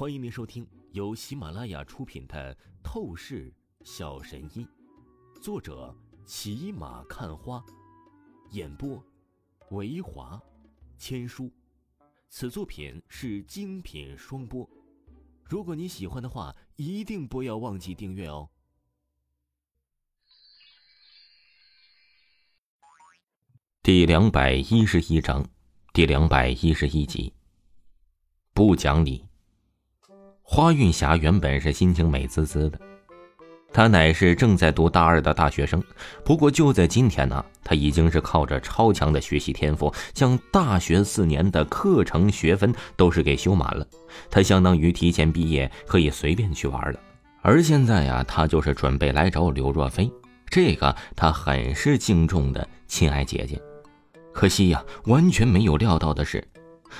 欢迎您收听由喜马拉雅出品的《透视小神医》，作者骑马看花，演播维华千书。此作品是精品双播。如果你喜欢的话，一定不要忘记订阅哦。第两百一十一章，第两百一十一集。不讲理。花韵霞原本是心情美滋滋的，她乃是正在读大二的大学生。不过就在今天呢，她已经是靠着超强的学习天赋，将大学四年的课程学分都是给修满了。她相当于提前毕业，可以随便去玩了。而现在呀，她就是准备来找柳若飞，这个她很是敬重的亲爱姐姐。可惜呀，完全没有料到的是。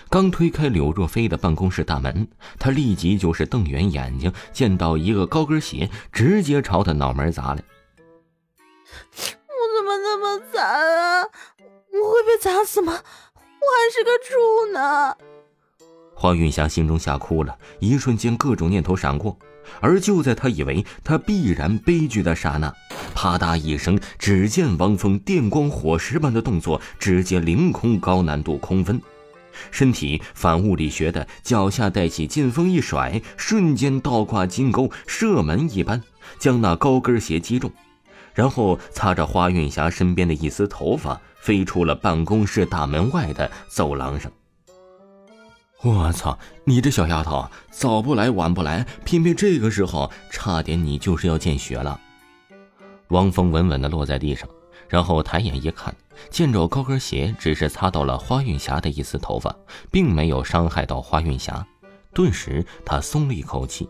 刚推开柳若飞的办公室大门，他立即就是瞪圆眼睛，见到一个高跟鞋，直接朝他脑门砸来。我怎么那么惨啊？我会被砸死吗？我还是个处呢！黄云霞心中吓哭了，一瞬间各种念头闪过，而就在他以为他必然悲剧的刹那，啪嗒一声，只见王峰电光火石般的动作，直接凌空高难度空分。身体反物理学的脚下带起劲风一甩，瞬间倒挂金钩，射门一般将那高跟鞋击中，然后擦着花韵霞身边的一丝头发，飞出了办公室大门外的走廊上。我操！你这小丫头，早不来晚不来，偏偏这个时候，差点你就是要见血了。汪峰稳稳地落在地上。然后抬眼一看，见着高跟鞋只是擦到了花韵霞的一丝头发，并没有伤害到花韵霞，顿时他松了一口气，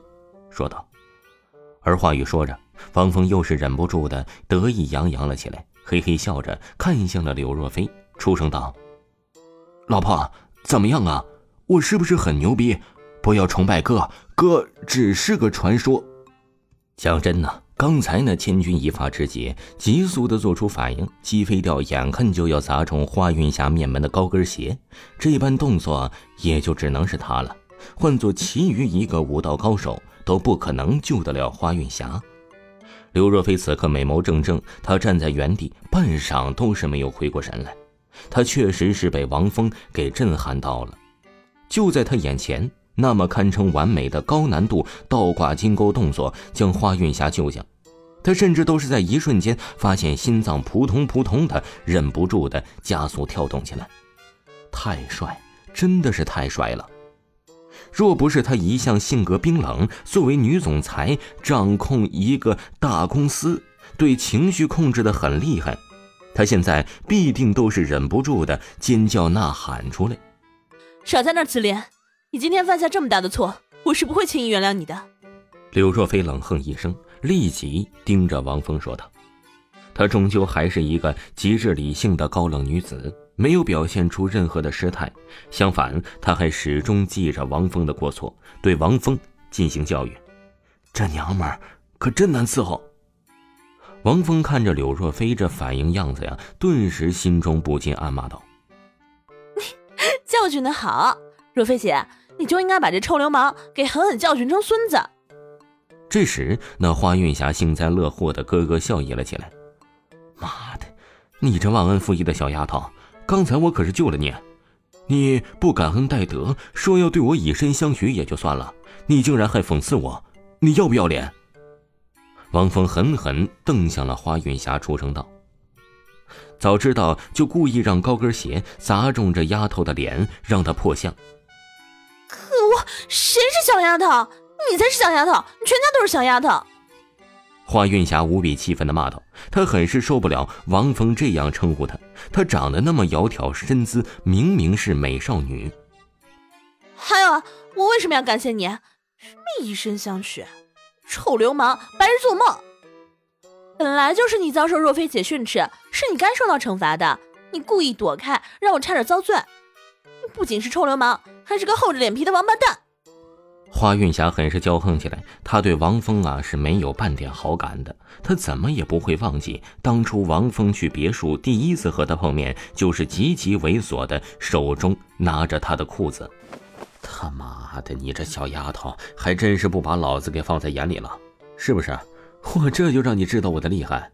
说道。而话语说着，方峰又是忍不住的得意洋洋了起来，嘿嘿笑着看向了柳若飞，出声道：“老婆，怎么样啊？我是不是很牛逼？不要崇拜哥，哥只是个传说。讲真呢。”刚才那千钧一发之际，急速的做出反应，击飞掉眼看就要砸中花云霞面门的高跟鞋，这般动作也就只能是他了。换做其余一个武道高手，都不可能救得了花云霞。刘若飞此刻美眸正正，他站在原地半晌都是没有回过神来。他确实是被王峰给震撼到了，就在他眼前。那么堪称完美的高难度倒挂金钩动作，将花运霞救下。他甚至都是在一瞬间发现心脏扑通扑通的，忍不住的加速跳动起来。太帅，真的是太帅了！若不是他一向性格冰冷，作为女总裁，掌控一个大公司，对情绪控制的很厉害，他现在必定都是忍不住的尖叫呐喊出来。少在那自恋！你今天犯下这么大的错，我是不会轻易原谅你的。柳若飞冷哼一声，立即盯着王峰说道：“她终究还是一个极致理性的高冷女子，没有表现出任何的失态。相反，她还始终记着王峰的过错，对王峰进行教育。这娘们儿可真难伺候。”王峰看着柳若飞这反应样子呀，顿时心中不禁暗骂道：“教训的好，若飞姐。”你就应该把这臭流氓给狠狠教训成孙子。这时，那花韵霞幸灾乐祸的咯咯笑意了起来。妈的，你这忘恩负义的小丫头！刚才我可是救了你，你不感恩戴德，说要对我以身相许也就算了，你竟然还讽刺我，你要不要脸？王峰狠狠瞪向了花韵霞，出声道：“早知道就故意让高跟鞋砸中这丫头的脸，让她破相。”谁是小丫头？你才是小丫头！你全家都是小丫头！花韵霞无比气愤的骂道：“她很是受不了王峰这样称呼她。她长得那么窈窕身姿，明明是美少女。还有啊，我为什么要感谢你？什么以身相许？臭流氓，白日做梦！本来就是你遭受若飞姐训斥，是你该受到惩罚的。你故意躲开，让我差点遭罪。不仅是臭流氓，还是个厚着脸皮的王八蛋！”花韵霞很是骄横起来，她对王峰啊是没有半点好感的。她怎么也不会忘记当初王峰去别墅第一次和她碰面，就是极其猥琐的，手中拿着她的裤子。他妈的，你这小丫头还真是不把老子给放在眼里了，是不是？我这就让你知道我的厉害。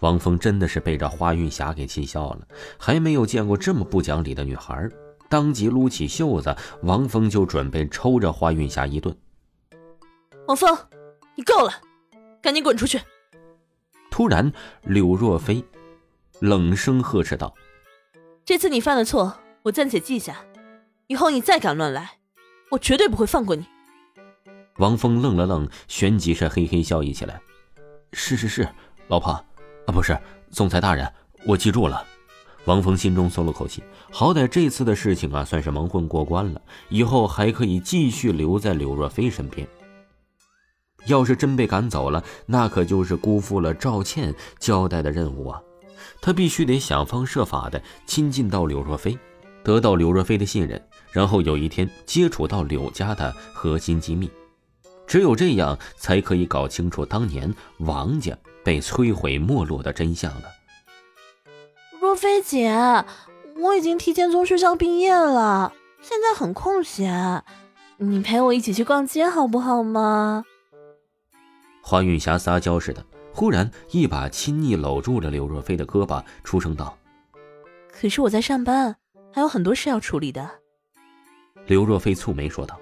王峰真的是被这花云霞给气笑了，还没有见过这么不讲理的女孩，当即撸起袖子，王峰就准备抽着花云霞一顿。王峰，你够了，赶紧滚出去！突然，柳若飞冷声呵斥道：“这次你犯了错，我暂且记下。以后你再敢乱来，我绝对不会放过你。”王峰愣了愣，旋即是嘿嘿笑意起来：“是是是，老婆，啊不是总裁大人，我记住了。”王峰心中松了口气，好歹这次的事情啊算是蒙混过关了，以后还可以继续留在柳若飞身边。要是真被赶走了，那可就是辜负了赵倩交代的任务啊！他必须得想方设法的亲近到柳若飞，得到柳若飞的信任，然后有一天接触到柳家的核心机密。只有这样，才可以搞清楚当年王家被摧毁没落的真相了。若飞姐，我已经提前从学校毕业了，现在很空闲，你陪我一起去逛街好不好吗？花韵霞撒娇似的，忽然一把亲昵搂住了刘若飞的胳膊，出声道：“可是我在上班，还有很多事要处理的。”刘若飞蹙眉说道：“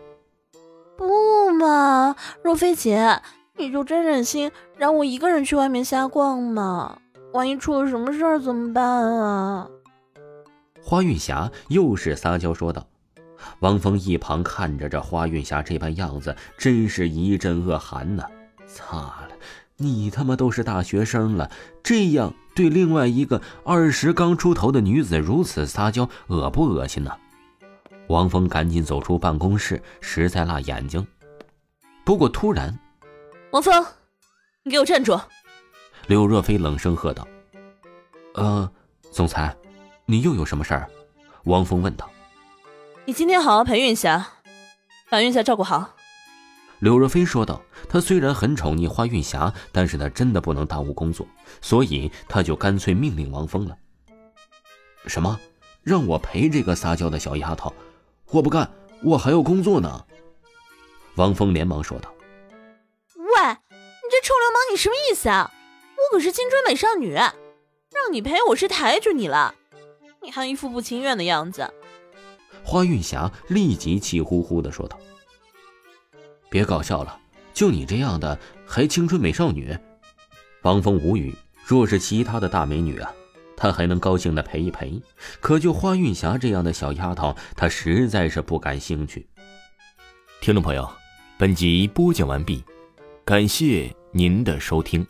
不嘛，若飞姐，你就真忍心让我一个人去外面瞎逛吗？万一出了什么事儿怎么办啊？”花云霞又是撒娇说道。王峰一旁看着这花云霞这般样子，真是一阵恶寒呐。擦了，你他妈都是大学生了，这样对另外一个二十刚出头的女子如此撒娇，恶不恶心呢？王峰赶紧走出办公室，实在辣眼睛。不过突然，王峰，你给我站住！柳若飞冷声喝道：“呃，总裁，你又有什么事儿？”王峰问道。“你今天好好陪韵霞，把韵霞照顾好。”柳若飞说道：“他虽然很宠溺花韵霞，但是他真的不能耽误工作，所以他就干脆命令王峰了。什么？让我陪这个撒娇的小丫头？我不干，我还要工作呢。”王峰连忙说道：“喂，你这臭流氓，你什么意思啊？我可是青春美少女，让你陪我是抬举你了，你还一副不情愿的样子。”花云霞立即气呼呼的说道。别搞笑了，就你这样的还青春美少女？王峰无语。若是其他的大美女啊，他还能高兴的陪一陪。可就花韵霞这样的小丫头，他实在是不感兴趣。听众朋友，本集播讲完毕，感谢您的收听。